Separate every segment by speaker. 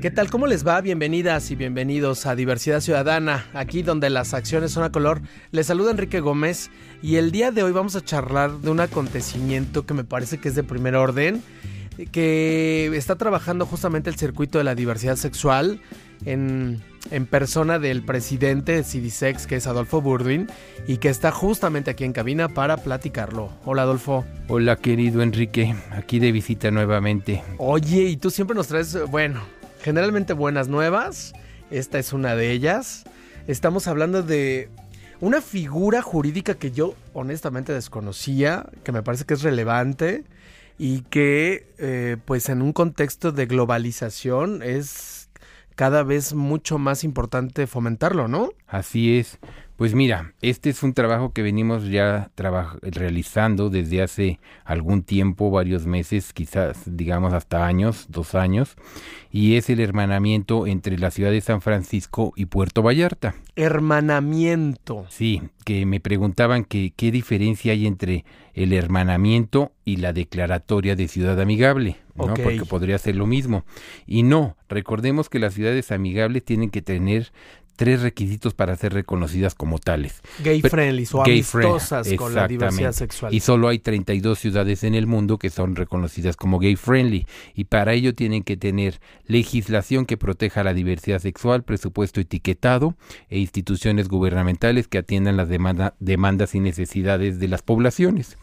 Speaker 1: ¿Qué tal? ¿Cómo les va? Bienvenidas y bienvenidos a Diversidad Ciudadana, aquí donde las acciones son a color. Les saluda Enrique Gómez y el día de hoy vamos a charlar de un acontecimiento que me parece que es de primer orden, que está trabajando justamente el circuito de la diversidad sexual en, en persona del presidente de CIDISEX, que es Adolfo Burdwin, y que está justamente aquí en cabina para platicarlo. Hola Adolfo.
Speaker 2: Hola querido Enrique, aquí de visita nuevamente.
Speaker 1: Oye, y tú siempre nos traes, bueno, generalmente buenas nuevas. Esta es una de ellas. Estamos hablando de una figura jurídica que yo honestamente desconocía, que me parece que es relevante y que eh, pues en un contexto de globalización es cada vez mucho más importante fomentarlo, ¿no?
Speaker 2: Así es. Pues mira, este es un trabajo que venimos ya realizando desde hace algún tiempo, varios meses, quizás digamos hasta años, dos años, y es el hermanamiento entre la ciudad de San Francisco y Puerto Vallarta.
Speaker 1: Hermanamiento.
Speaker 2: Sí, que me preguntaban que qué diferencia hay entre el hermanamiento y la declaratoria de ciudad amigable, ¿no? Porque podría ser lo mismo. Y no, recordemos que las ciudades amigables tienen que tener tres requisitos para ser reconocidas como tales.
Speaker 1: Gay friendly o amistosas con la diversidad sexual.
Speaker 2: Y solo hay 32 ciudades en el mundo que son reconocidas como gay friendly y para ello tienen que tener legislación que proteja la diversidad sexual, presupuesto etiquetado e instituciones gubernamentales que atiendan las demandas y necesidades de las poblaciones.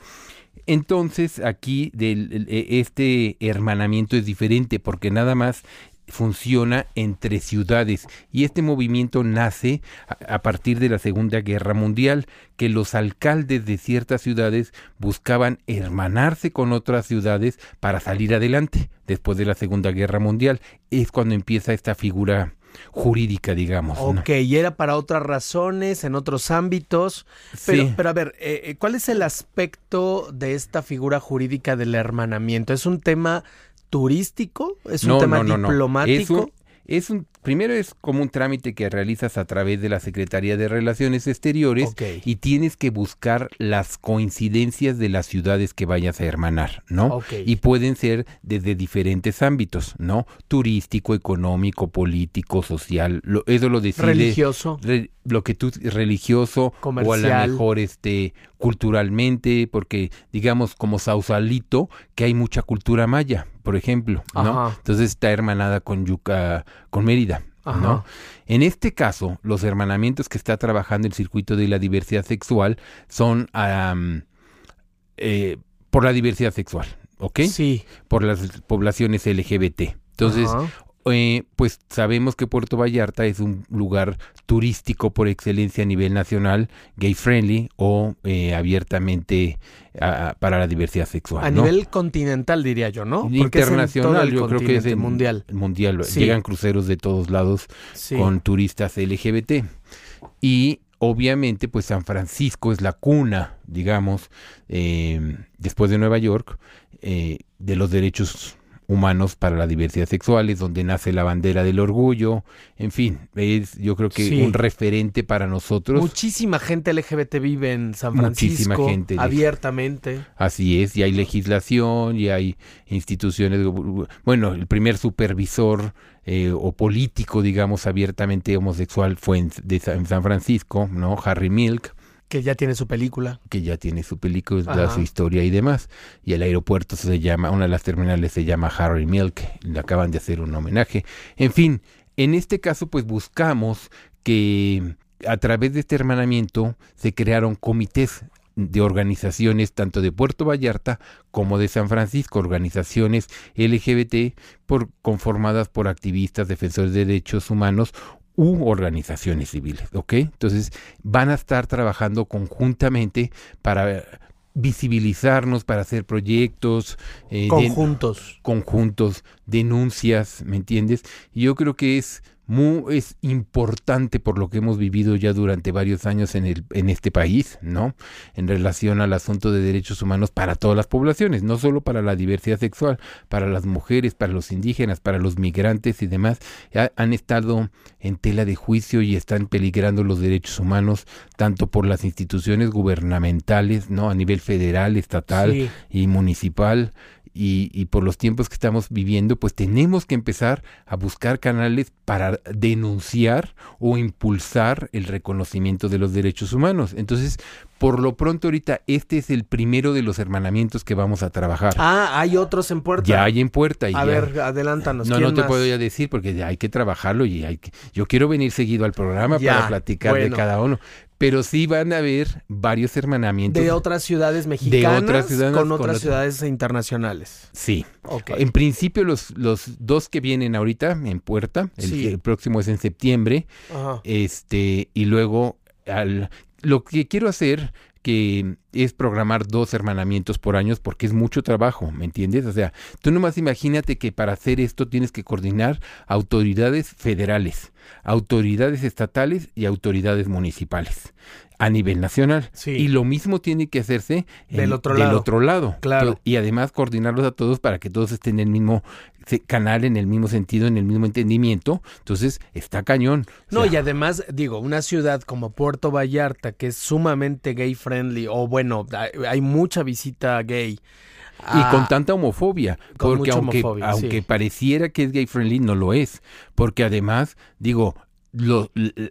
Speaker 2: Entonces aquí del, e, este hermanamiento es diferente porque nada más funciona entre ciudades y este movimiento nace a, partir de la Segunda Guerra Mundial, que los alcaldes de ciertas ciudades buscaban hermanarse con otras ciudades para salir adelante después de la Segunda Guerra Mundial. Es cuando empieza esta figura jurídica, digamos.
Speaker 1: Ok, y era para otras razones, en otros ámbitos. Pero, sí. pero a ver, eh, eh, ¿cuál es el aspecto de esta figura jurídica del hermanamiento? ¿Es un tema turístico? ¿Es un tema diplomático?
Speaker 2: Es un, primero es como un trámite que realizas a través de la Secretaría de Relaciones Exteriores y tienes que buscar las coincidencias de las ciudades que vayas a hermanar, ¿no? Y pueden ser desde diferentes ámbitos, ¿no? Turístico, económico, político, social, lo, eso lo decide
Speaker 1: religioso,
Speaker 2: lo que tú religioso o a lo mejor este culturalmente, porque digamos como Sausalito que hay mucha cultura maya, por ejemplo, ¿no? Entonces está hermanada con Yuca, con Mérida, ¿no? En este caso, los hermanamientos que está trabajando el circuito de la diversidad sexual son eh, por la diversidad sexual, ¿ok?
Speaker 1: Sí.
Speaker 2: Por las poblaciones LGBT. Entonces, eh, pues sabemos que Puerto Vallarta es un lugar turístico por excelencia a nivel nacional, gay friendly o eh, abiertamente para la diversidad sexual.
Speaker 1: A nivel continental diría yo, ¿no?
Speaker 2: Internacional, yo creo que es
Speaker 1: mundial.
Speaker 2: Mundial. Llegan cruceros de todos lados con turistas LGBT. Y obviamente, pues San Francisco es la cuna, digamos, eh, después de Nueva York, de los derechos humanos para la diversidad sexual, es donde nace la bandera del orgullo, en fin, es yo creo que un referente para nosotros.
Speaker 1: Muchísima gente LGBT vive en San Francisco, Muchísima gente abiertamente.
Speaker 2: Así es, y hay legislación, y hay instituciones, bueno, el primer supervisor eh, o político, digamos, abiertamente homosexual fue en, de, en San Francisco, ¿no? Harry Milk.
Speaker 1: Que ya tiene su película.
Speaker 2: Que ya tiene su película, su historia y demás. Y el aeropuerto se llama, una de las terminales se llama Harry Milk, le acaban de hacer un homenaje. En fin, en este caso pues buscamos que a través de este hermanamiento se crearon comités de organizaciones tanto de Puerto Vallarta como de San Francisco, organizaciones LGBT por, conformadas por activistas, defensores de derechos humanos u organizaciones civiles, ¿ok? Entonces van a estar trabajando conjuntamente para visibilizarnos, para hacer proyectos
Speaker 1: eh, conjuntos.
Speaker 2: conjuntos denuncias, ¿me entiendes? Y yo creo que es muy, es importante por lo que hemos vivido ya durante varios años en, el, en este país, ¿no? En relación al asunto de derechos humanos para todas las poblaciones, no solo para la diversidad sexual, para las mujeres, para los indígenas, para los migrantes y demás, han estado en tela de juicio y están peligrando los derechos humanos tanto por las instituciones gubernamentales, ¿no? A nivel federal, estatal y municipal, y, por los tiempos que estamos viviendo, pues tenemos que empezar a buscar canales para denunciar o impulsar el reconocimiento de los derechos humanos. Entonces, por lo pronto ahorita este es el primero de los hermanamientos que vamos a trabajar.
Speaker 1: Ah, hay otros en puerta.
Speaker 2: Ya hay en puerta. Y
Speaker 1: a ver, adelántanos.
Speaker 2: No, no te puedo ya decir porque ya hay que trabajarlo y hay que... Yo quiero venir seguido al programa para platicar de cada uno pero sí van a haber varios hermanamientos.
Speaker 1: De otras ciudades mexicanas de otras ciudades con otras ciudades internacionales.
Speaker 2: Sí. En principio los, los dos que vienen ahorita en puerta, el, próximo es en septiembre, este y luego al, lo que quiero hacer que es programar dos hermanamientos por año porque es mucho trabajo, ¿me entiendes? O sea, tú nomás imagínate que para hacer esto tienes que coordinar autoridades federales, autoridades estatales y autoridades municipales a nivel nacional. Y lo mismo tiene que hacerse
Speaker 1: del, otro, lado.
Speaker 2: otro lado.
Speaker 1: Claro.
Speaker 2: Y además coordinarlos a todos para que todos estén en el mismo canal, en el mismo sentido, en el mismo entendimiento. Entonces, está cañón.
Speaker 1: No, y además, digo, una ciudad como Puerto Vallarta, que es sumamente gay friendly, o bueno, hay mucha visita gay.
Speaker 2: Y con ah, tanta homofobia, porque aunque, aunque pareciera que es gay friendly, no lo es, porque además, digo,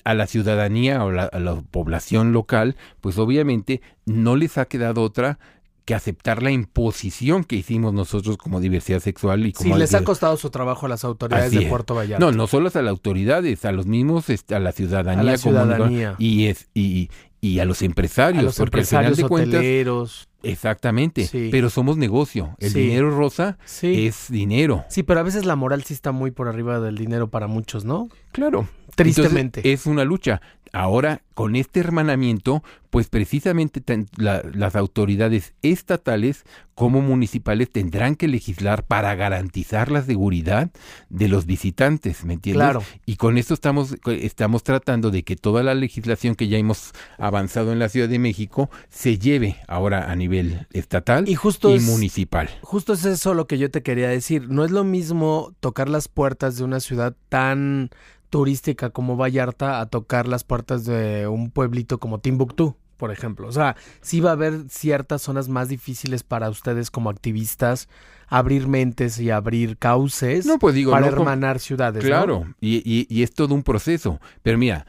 Speaker 2: a la ciudadanía o a la población local, pues obviamente no les ha quedado otra que aceptar la imposición que hicimos nosotros como diversidad sexual y como
Speaker 1: sí les ha costado su trabajo a las autoridades de Puerto Vallarta.
Speaker 2: No no solo a las autoridades a los mismos este, a la ciudadanía, a la ciudadanía. y es y, y a los empresarios
Speaker 1: a los porque empresarios al final de hoteleros.
Speaker 2: Exactamente, pero somos negocio. El dinero rosa es dinero.
Speaker 1: Sí, pero a veces la moral sí está muy por arriba del dinero para muchos, ¿no?
Speaker 2: Claro.
Speaker 1: Tristemente.
Speaker 2: es una lucha. Ahora, con este hermanamiento, pues precisamente las autoridades estatales como municipales tendrán que legislar para garantizar la seguridad de los visitantes, ¿me entiendes?
Speaker 1: Claro.
Speaker 2: Y con esto estamos, estamos tratando de que toda la legislación que ya hemos avanzado en la Ciudad de México se lleve ahora a nivel estatal y, justo y municipal.
Speaker 1: Justo es eso lo que yo te quería decir. No es lo mismo tocar las puertas de una ciudad tan turística como Vallarta a tocar las puertas de un pueblito como Timbuktu, por ejemplo. O sea, sí va a haber ciertas zonas más difíciles para ustedes como activistas abrir mentes y abrir cauces
Speaker 2: no, pues digo,
Speaker 1: para hermanar ciudades.
Speaker 2: Claro, y, y, y, es todo un proceso. Pero mira,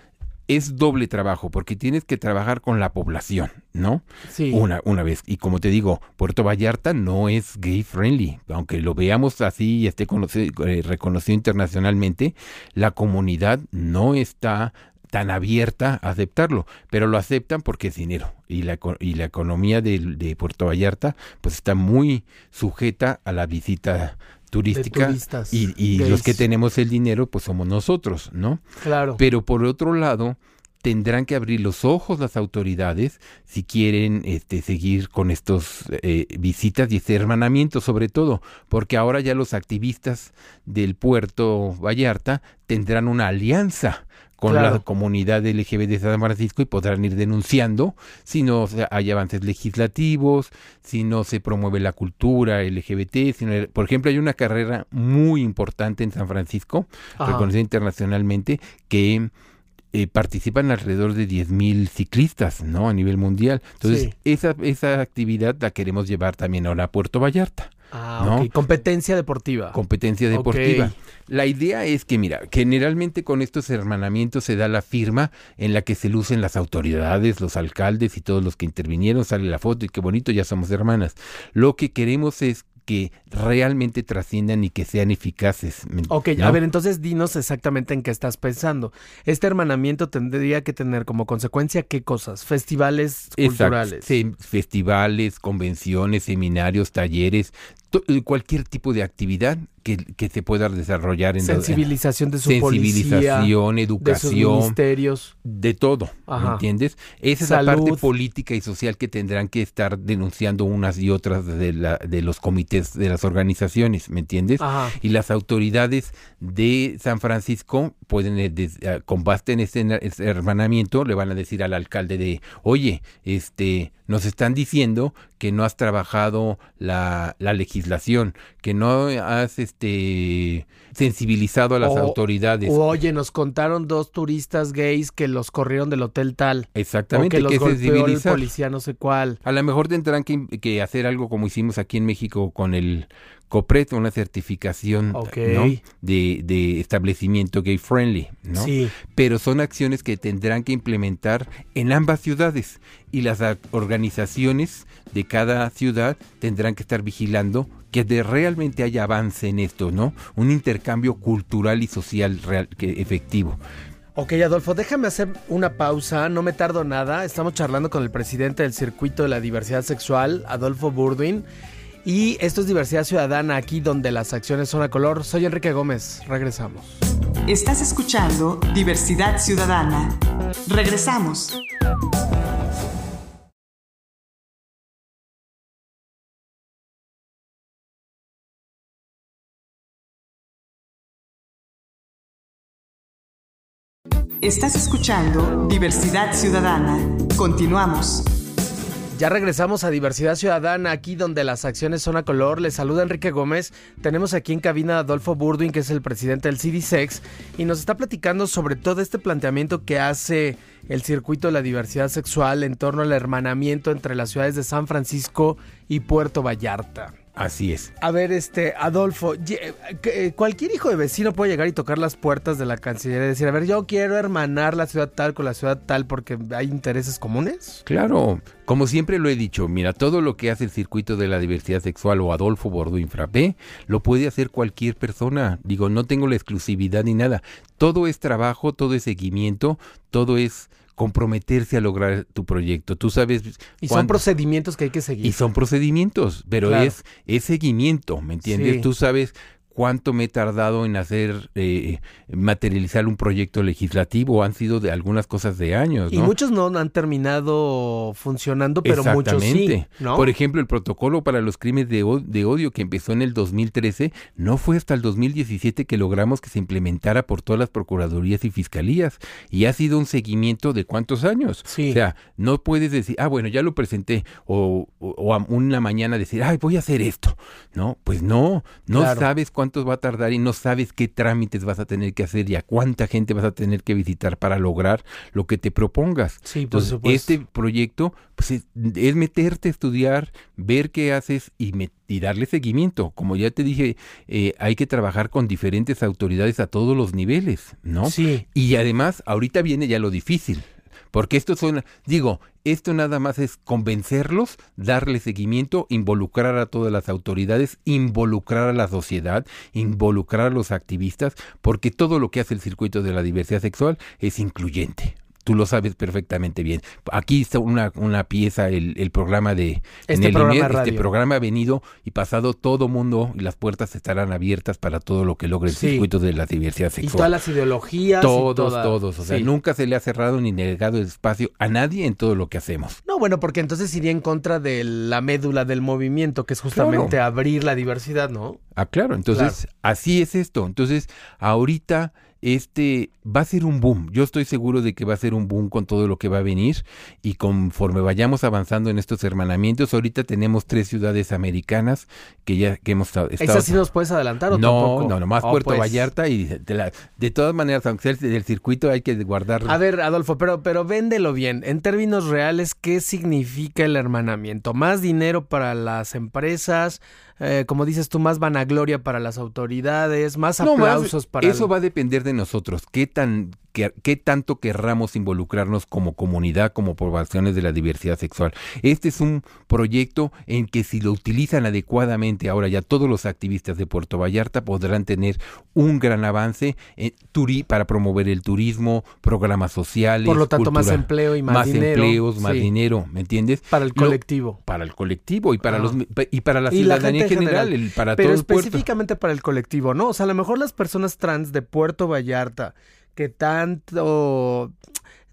Speaker 2: es doble trabajo porque tienes que trabajar con la población, ¿no?
Speaker 1: Sí.
Speaker 2: Una, una vez. Y como te digo, Puerto Vallarta no es gay friendly, aunque lo veamos así y esté eh, reconocido internacionalmente, la comunidad no está tan abierta a aceptarlo, pero lo aceptan porque es dinero y la, y la economía de, de Puerto Vallarta pues está muy sujeta a la visita turística y, los que tenemos el dinero pues somos nosotros, ¿no?
Speaker 1: Claro.
Speaker 2: Pero por otro lado tendrán que abrir los ojos las autoridades si quieren este, seguir con estos eh, visitas y este hermanamiento sobre todo, porque ahora ya los activistas del puerto Vallarta tendrán una alianza con la comunidad LGBT de San Francisco y podrán ir denunciando si no hay avances legislativos, si no se promueve la cultura LGBT. Si por ejemplo, hay una carrera muy importante en San Francisco, reconocida internacionalmente, que eh, participan alrededor de 10.000 ciclistas, ¿no? A nivel mundial. Entonces, esa, esa actividad la queremos llevar también ahora a Puerto Vallarta.
Speaker 1: Ah, Competencia deportiva.
Speaker 2: Competencia deportiva. La idea es que, mira, generalmente con estos hermanamientos se da la firma en la que se lucen las autoridades, los alcaldes y todos los que intervinieron, sale la foto y qué bonito, ya somos hermanas. Lo que queremos es que realmente trasciendan y que sean eficaces.
Speaker 1: Ok, a ver, entonces dinos exactamente en qué estás pensando. Este hermanamiento tendría que tener como consecuencia qué cosas? Festivales culturales.
Speaker 2: Sí, festivales, convenciones, seminarios, talleres, cualquier tipo de actividad que, que se pueda desarrollar en
Speaker 1: sensibilización de su
Speaker 2: sensibilización, educación, de sus
Speaker 1: ministerios,
Speaker 2: de todo, ¿me entiendes? Esa es la parte política y social que tendrán que estar denunciando unas y otras de, la, de los comités de las organizaciones, ¿me entiendes? Y las autoridades de San Francisco pueden, eh, eh, con base en este, hermanamiento, le van a decir al alcalde de, oye, este, nos están diciendo que no has trabajado la, la legislación, que no has este sensibilizado a las autoridades.
Speaker 1: oye, nos contaron dos turistas gays que los corrieron del hotel tal.
Speaker 2: Exactamente,
Speaker 1: que los golpeó el policía no sé cuál.
Speaker 2: A lo mejor tendrán que, que hacer algo como hicimos aquí en México con el COPRET, una certificación de, de, establecimiento gay friendly, ¿no? Sí. Pero son acciones que tendrán que implementar en ambas ciudades y las organizaciones de cada ciudad tendrán que estar vigilando que de realmente haya avance en esto, ¿no? Un intercambio cultural y social real, que, efectivo.
Speaker 1: Ok, Adolfo, déjame hacer una pausa, no me tardo nada. Estamos charlando con el presidente del Circuito de la Diversidad Sexual, Adolfo Burdwin. Y esto es Diversidad Ciudadana, aquí donde las acciones son a color. Soy Enrique Gómez, regresamos.
Speaker 3: Estás escuchando Diversidad Ciudadana. Regresamos. Estás escuchando Diversidad Ciudadana. Continuamos.
Speaker 1: Ya regresamos a Diversidad Ciudadana, aquí donde las acciones son a color. Les saluda Enrique Gómez. Tenemos aquí en cabina a Adolfo Burdwin, que es el presidente del CDSEX, y nos está platicando sobre todo este planteamiento que hace el circuito de la diversidad sexual en torno al hermanamiento entre las ciudades de San Francisco y Puerto Vallarta.
Speaker 2: Así es.
Speaker 1: A ver, este, Adolfo, eh, cualquier hijo de vecino puede llegar y tocar las puertas de la Cancillería y decir, a ver, yo quiero hermanar la ciudad tal con la ciudad tal porque hay intereses comunes.
Speaker 2: Claro, como siempre lo he dicho, mira, todo lo que hace el circuito de la diversidad sexual o Adolfo Bordo Infrapé, lo puede hacer cualquier persona. Digo, no tengo la exclusividad ni nada. Todo es trabajo, todo es seguimiento, todo es comprometerse a lograr tu proyecto. Tú sabes...
Speaker 1: Y son procedimientos que hay que seguir.
Speaker 2: Y son procedimientos, pero es, es seguimiento, ¿me entiendes? Tú sabes cuánto me he tardado en hacer, eh, materializar un proyecto legislativo. Han sido de algunas cosas de años.
Speaker 1: Y muchos no han terminado funcionando, pero muchos sí.
Speaker 2: Por ejemplo, el protocolo para los crímenes de, de, odio que empezó en el 2013, no fue hasta el 2017 que logramos que se implementara por todas las procuradurías y fiscalías. Y ha sido un seguimiento de cuántos años. O sea, no puedes decir, ah, bueno, ya lo presenté, o, o, una mañana decir, ay, voy a hacer esto. No, pues no, no sabes cuánto va a tardar y no sabes qué trámites vas a tener que hacer y a cuánta gente vas a tener que visitar para lograr lo que te propongas.
Speaker 1: Sí, por
Speaker 2: Entonces, este proyecto pues, es, meterte a estudiar, ver qué haces y, y darle seguimiento. Como ya te dije, eh, hay que trabajar con diferentes autoridades a todos los niveles, ¿no?
Speaker 1: Sí.
Speaker 2: Y además, ahorita viene ya lo difícil. Porque esto son, digo, esto nada más es convencerlos, darle seguimiento, involucrar a todas las autoridades, involucrar a la sociedad, involucrar a los activistas, porque todo lo que hace el circuito de la diversidad sexual es incluyente tú lo sabes perfectamente bien. Aquí está una, una pieza, el, el programa de
Speaker 1: este, programa,
Speaker 2: este programa ha venido y pasado todo mundo y las puertas estarán abiertas para todo lo que logre el circuito de la diversidad sexual.
Speaker 1: Y todas las ideologías.
Speaker 2: Todos, todos. O sea, nunca se le ha cerrado ni negado el espacio a nadie en todo lo que hacemos.
Speaker 1: No, bueno, porque entonces iría en contra de la médula del movimiento, que es justamente abrir la diversidad, ¿no?
Speaker 2: Ah, claro. Entonces, así es esto. Entonces, ahorita este va a ser un boom. Yo estoy seguro de que va a ser un boom con todo lo que va a venir y conforme vayamos avanzando en estos hermanamientos, ahorita tenemos tres ciudades americanas que ya que hemos estado.
Speaker 1: ¿Esas sí nos puedes adelantar o
Speaker 2: no?
Speaker 1: Tampoco?
Speaker 2: No, nomás oh, Puerto pues. Vallarta y de, de, todas maneras, aunque sea del circuito, hay que guardarlo.
Speaker 1: A ver, Adolfo, pero, pero véndelo bien. En términos reales, ¿qué significa el hermanamiento? ¿Más dinero para las empresas? Eh, como dices tú, más vanagloria para las autoridades, más aplausos para...
Speaker 2: Eso va a depender de nosotros, qué tan qué tanto querramos involucrarnos como comunidad, como poblaciones de la diversidad sexual. Este es un proyecto en que si lo utilizan adecuadamente ahora ya todos los activistas de Puerto Vallarta podrán tener un gran avance en para promover el turismo, programas sociales.
Speaker 1: Por lo tanto, más empleo y más, dinero.
Speaker 2: empleos, más dinero, ¿me entiendes?
Speaker 1: Para el colectivo.
Speaker 2: para el colectivo y para los y para la ciudadanía en general, para
Speaker 1: Pero específicamente para el colectivo, ¿no? O sea, a lo mejor las personas trans de Puerto Vallarta que tanto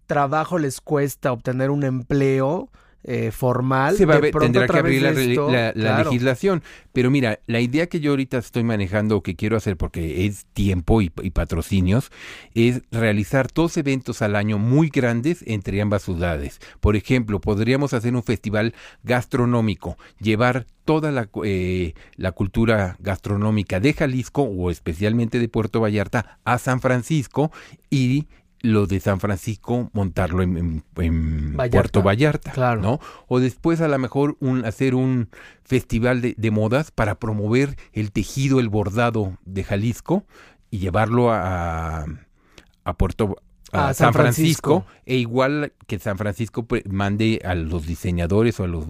Speaker 1: trabajo les cuesta obtener un empleo, eh, formal.
Speaker 2: Se va tendrá que abrir la, legislación. Pero mira, la idea que yo ahorita estoy manejando o que quiero hacer, porque es tiempo y, patrocinios, es realizar dos eventos al año muy grandes entre ambas ciudades. Por ejemplo, podríamos hacer un festival gastronómico, llevar toda la, eh, la cultura gastronómica de Jalisco o especialmente de Puerto Vallarta a San Francisco y lo de San Francisco montarlo en, Puerto Vallarta, claro. ¿no? O después a lo mejor un, hacer un festival de, modas para promover el tejido, el bordado de Jalisco y llevarlo a, a Puerto a, San, Francisco. e igual que San Francisco mande a los diseñadores o a los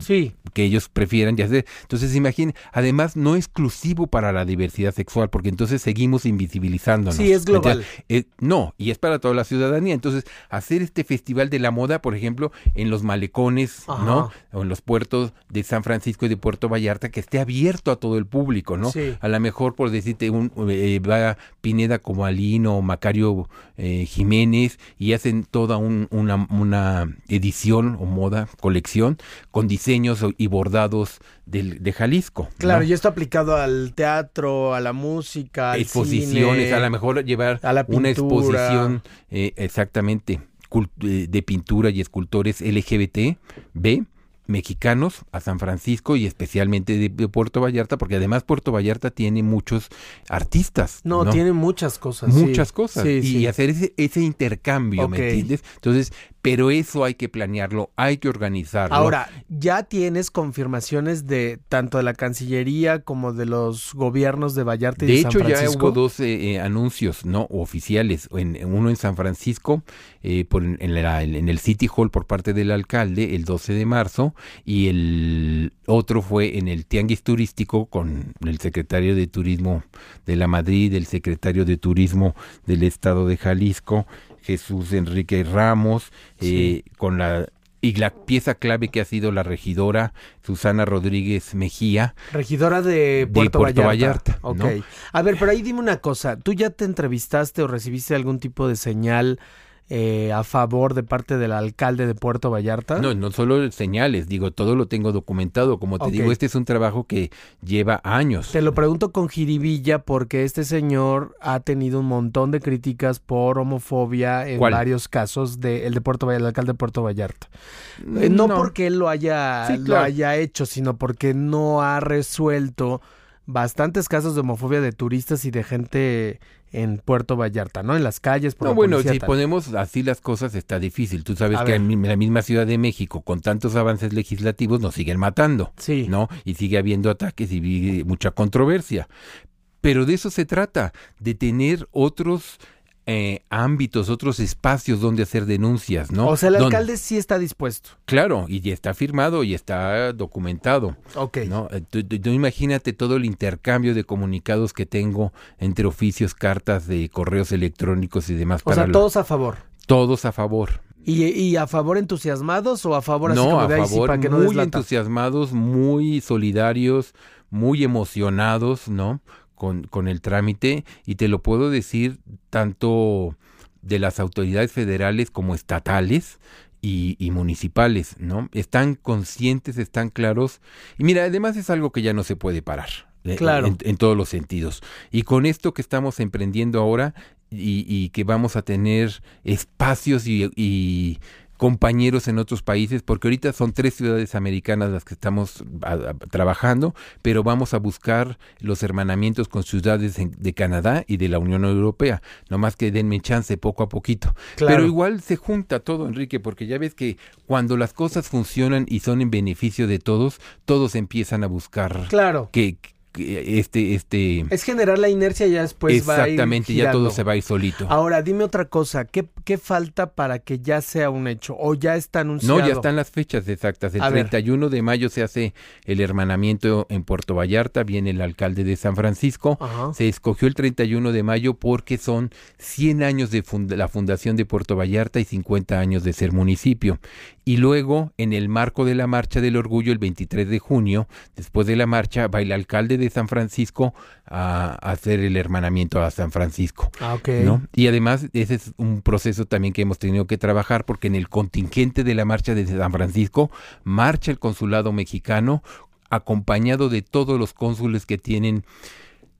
Speaker 1: sí.
Speaker 2: que ellos prefieran ya hacer. Entonces, imaginen, además no exclusivo para la diversidad sexual, porque entonces seguimos invisibilizándonos.
Speaker 1: Sí, es global.
Speaker 2: Eh, no, y es para toda la ciudadanía. Entonces, hacer este festival de la moda, por ejemplo, en los malecones, ¿no? O en los puertos de San Francisco y de Puerto Vallarta, que esté abierto a todo el público, ¿no?
Speaker 1: Sí.
Speaker 2: A lo mejor, por decirte, un, eh, va Pineda como Alino o Macario eh, Jiménez y hacen toda una, una edición o moda, colección, con diseños y bordados de, de Jalisco.
Speaker 1: Claro, y esto aplicado al teatro, a la música, al
Speaker 2: exposiciones, a lo mejor llevar una exposición eh, exactamente eh, de pintura y escultores LGBT, B, mexicanos a San Francisco y especialmente de, Puerto Vallarta, porque además Puerto Vallarta tiene muchos artistas.
Speaker 1: No, tiene muchas cosas.
Speaker 2: Muchas cosas. y hacer ese, ese intercambio, ¿me entiendes? Entonces, pero eso hay que planearlo, hay que organizarlo.
Speaker 1: Ahora, ya tienes confirmaciones de tanto de la Cancillería como de los gobiernos de Vallarta y de,
Speaker 2: San Francisco. De hecho, ya hubo dos eh, eh, anuncios no oficiales, en, uno en San Francisco, eh, por, en, en, el City Hall por parte del alcalde el 12 de marzo, y el otro fue en el Tianguis Turístico con el secretario de Turismo de la Madrid, el secretario de Turismo del Estado de Jalisco, Jesús Enrique Ramos, eh, con la y la pieza clave que ha sido la regidora Susana Rodríguez Mejía.
Speaker 1: Regidora de Puerto, Vallarta. A ver, pero ahí dime una cosa. ¿Tú ya te entrevistaste o recibiste algún tipo de señal eh, a favor de parte del alcalde de Puerto Vallarta?
Speaker 2: No, no solo señales, digo, todo lo tengo documentado. Como te digo, este es un trabajo que lleva años.
Speaker 1: Te lo pregunto con jiribilla porque este señor ha tenido un montón de críticas por homofobia en varios casos de el de Puerto Vallarta, el alcalde de Puerto Vallarta. Eh, no, porque él lo haya, lo haya hecho, sino porque no ha resuelto bastantes casos de homofobia de turistas y de gente en Puerto Vallarta, ¿no? En las calles.
Speaker 2: Por no, bueno, si ponemos así las cosas está difícil. Tú sabes que en la misma Ciudad de México, con tantos avances legislativos, nos siguen matando.
Speaker 1: Sí.
Speaker 2: ¿No? Y sigue habiendo ataques y mucha controversia. Pero de eso se trata, de tener otros eh, ámbitos, otros espacios donde hacer denuncias, ¿no?
Speaker 1: O sea, el alcalde sí está dispuesto.
Speaker 2: Claro, y ya está firmado y está documentado.
Speaker 1: Ok.
Speaker 2: ¿no? Eh, tú, imagínate todo el intercambio de comunicados que tengo entre oficios, cartas de correos electrónicos y demás.
Speaker 1: O sea, todos a favor.
Speaker 2: Todos a favor.
Speaker 1: ¿Y, a favor entusiasmados o a favor
Speaker 2: así no, a favor, que no muy entusiasmados, muy solidarios, muy emocionados, ¿no? Con, con el trámite y te lo puedo decir tanto de las autoridades federales como estatales y, y, municipales, ¿no? Están conscientes, están claros. Y mira, además es algo que ya no se puede parar.
Speaker 1: Eh, claro.
Speaker 2: En, todos los sentidos. Y con esto que estamos emprendiendo ahora y, y que vamos a tener espacios y, y compañeros en otros países, porque ahorita son tres ciudades americanas las que estamos trabajando, pero vamos a buscar los hermanamientos con ciudades de Canadá y de la Unión Europea. No más que denme chance poco a poquito. Pero igual se junta todo, Enrique, porque ya ves que cuando las cosas funcionan y son en beneficio de todos, todos empiezan a buscar
Speaker 1: claro.
Speaker 2: que este este
Speaker 1: es generar la inercia y ya después
Speaker 2: exactamente ya todo se va a ir solito.
Speaker 1: Ahora dime otra cosa ¿qué, qué falta para que ya sea un hecho o ya está anunciado
Speaker 2: no ya están las fechas exactas. El 31 de mayo se hace el hermanamiento en Puerto Vallarta viene el alcalde de San Francisco. Se escogió el 31 de mayo porque son 100 años de la fundación de Puerto Vallarta y 50 años de ser municipio. Y luego en el marco de la marcha del orgullo el 23 de junio después de la marcha va el alcalde de San Francisco a, hacer el hermanamiento a San Francisco.
Speaker 1: Ah, ok.
Speaker 2: ¿no? Y además ese es un proceso también que hemos tenido que trabajar porque en el contingente de la marcha de San Francisco marcha el consulado mexicano acompañado de todos los cónsules que tienen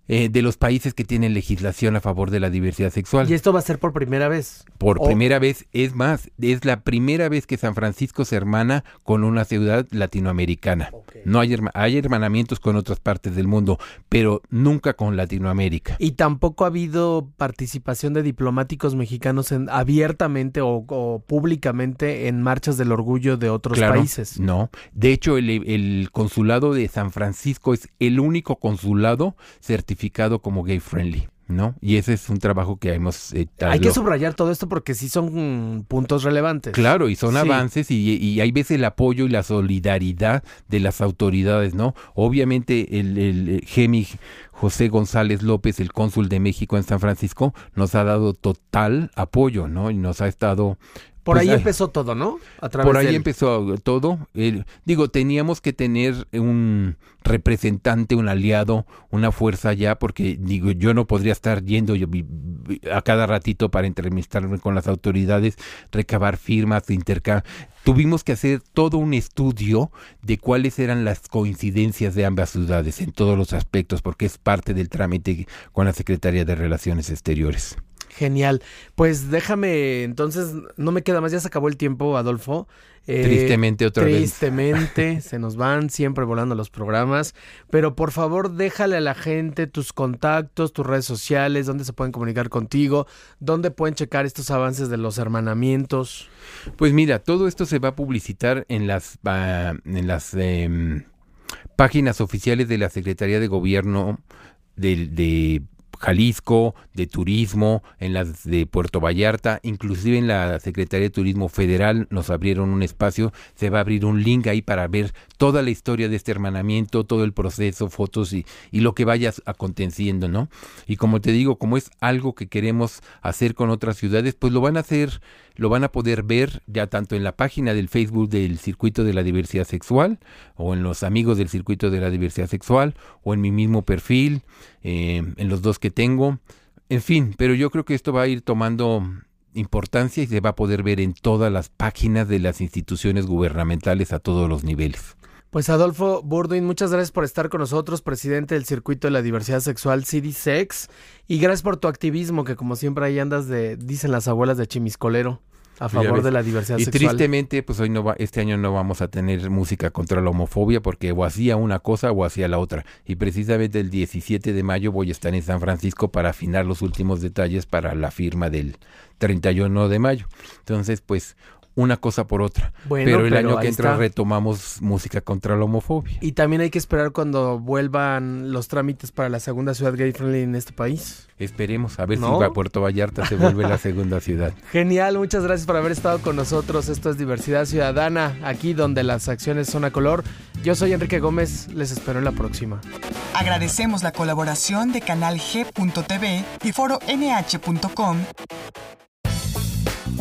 Speaker 2: eh, de los países que tienen legislación a favor de la diversidad sexual.
Speaker 1: Y esto va a ser por primera vez.
Speaker 2: Por
Speaker 1: O-
Speaker 2: primera vez, es más, es la primera vez que San Francisco se hermana con una ciudad latinoamericana. No hay, herma- hay hermanamientos con otras partes del mundo, pero nunca con Latinoamérica.
Speaker 1: Y tampoco ha habido participación de diplomáticos mexicanos en, abiertamente o, o públicamente en marchas del orgullo de otros
Speaker 2: Claro,
Speaker 1: países.
Speaker 2: No, de hecho el, el consulado de San Francisco es el único consulado certificado como gay friendly, ¿no? Y ese es un trabajo que hemos eh,
Speaker 1: Hay que subrayar todo esto porque sí son puntos relevantes.
Speaker 2: Claro, y son
Speaker 1: Sí.
Speaker 2: avances y, y hay veces el apoyo y la solidaridad de las autoridades, ¿no? Obviamente el, el Gemi José González López, el cónsul de México en San Francisco, nos ha dado total apoyo, ¿no? Y nos ha estado...
Speaker 1: Por
Speaker 2: pues,
Speaker 1: ahí
Speaker 2: ay,
Speaker 1: empezó todo, ¿no? A través
Speaker 2: Por ahí
Speaker 1: de
Speaker 2: empezó todo. Digo, teníamos que tener un representante, un aliado, una fuerza ya, porque digo, yo no podría estar yendo yo a cada ratito para entrevistarme con las autoridades, recabar firmas, intercambio. Tuvimos que hacer todo un estudio de cuáles eran las coincidencias de ambas ciudades en todos los aspectos, porque es parte del trámite con la Secretaría de Relaciones Exteriores.
Speaker 1: Genial. Pues déjame, entonces, no me queda más, ya se acabó el tiempo, Adolfo. Eh,
Speaker 2: Tristemente otra vez.
Speaker 1: Tristemente, se nos van siempre volando los programas. Pero por favor, déjale a la gente tus contactos, tus redes sociales, dónde se pueden comunicar contigo, dónde pueden checar estos avances de los hermanamientos.
Speaker 2: Pues mira, todo esto se va a publicitar en las, en las em, páginas oficiales de la Secretaría de Gobierno de, de Jalisco, de Turismo, en las de Puerto Vallarta, inclusive en la Secretaría de Turismo Federal nos abrieron un espacio, se va a abrir un link ahí para ver toda la historia de este hermanamiento, todo el proceso, fotos y, y lo que vaya aconteciendo, ¿no? Y como te digo, como es algo que queremos hacer con otras ciudades, pues lo van a hacer, lo van a poder ver ya tanto en la página del Facebook del Circuito de la Diversidad Sexual, o en los amigos del Circuito de la Diversidad Sexual, o en mi mismo perfil, eh, en los dos que tengo. En fin, pero yo creo que esto va a ir tomando importancia y se va a poder ver en todas las páginas de las instituciones gubernamentales a todos los niveles.
Speaker 1: Pues Adolfo Burduin, muchas gracias por estar con nosotros, presidente del Circuito de la Diversidad Sexual CDSEX, y gracias por tu activismo, que como siempre ahí andas de, dicen las abuelas de Chimiscolero, a
Speaker 2: Ya
Speaker 1: favor de la diversidad
Speaker 2: Y
Speaker 1: sexual.
Speaker 2: tristemente, pues hoy no va, este año no vamos a tener música contra la homofobia porque o hacía una cosa o hacía la otra. Y precisamente el 17 de mayo voy a estar en San Francisco para afinar los últimos detalles para la firma del 31 de mayo. Entonces, pues una cosa por otra.
Speaker 1: Bueno,
Speaker 2: pero el
Speaker 1: pero
Speaker 2: año que entra
Speaker 1: está.
Speaker 2: retomamos música contra la homofobia.
Speaker 1: Y también hay que esperar cuando vuelvan los trámites para la segunda ciudad gay friendly en este país.
Speaker 2: Esperemos a ver
Speaker 1: ¿No?
Speaker 2: si va Puerto Vallarta se vuelve la segunda ciudad.
Speaker 1: Genial, muchas gracias por haber estado con nosotros. Esto es Diversidad Ciudadana, aquí donde las acciones son a color. Yo soy Enrique Gómez, les espero en la próxima.
Speaker 3: Agradecemos la colaboración de Canal G.tv y Foro NH.com.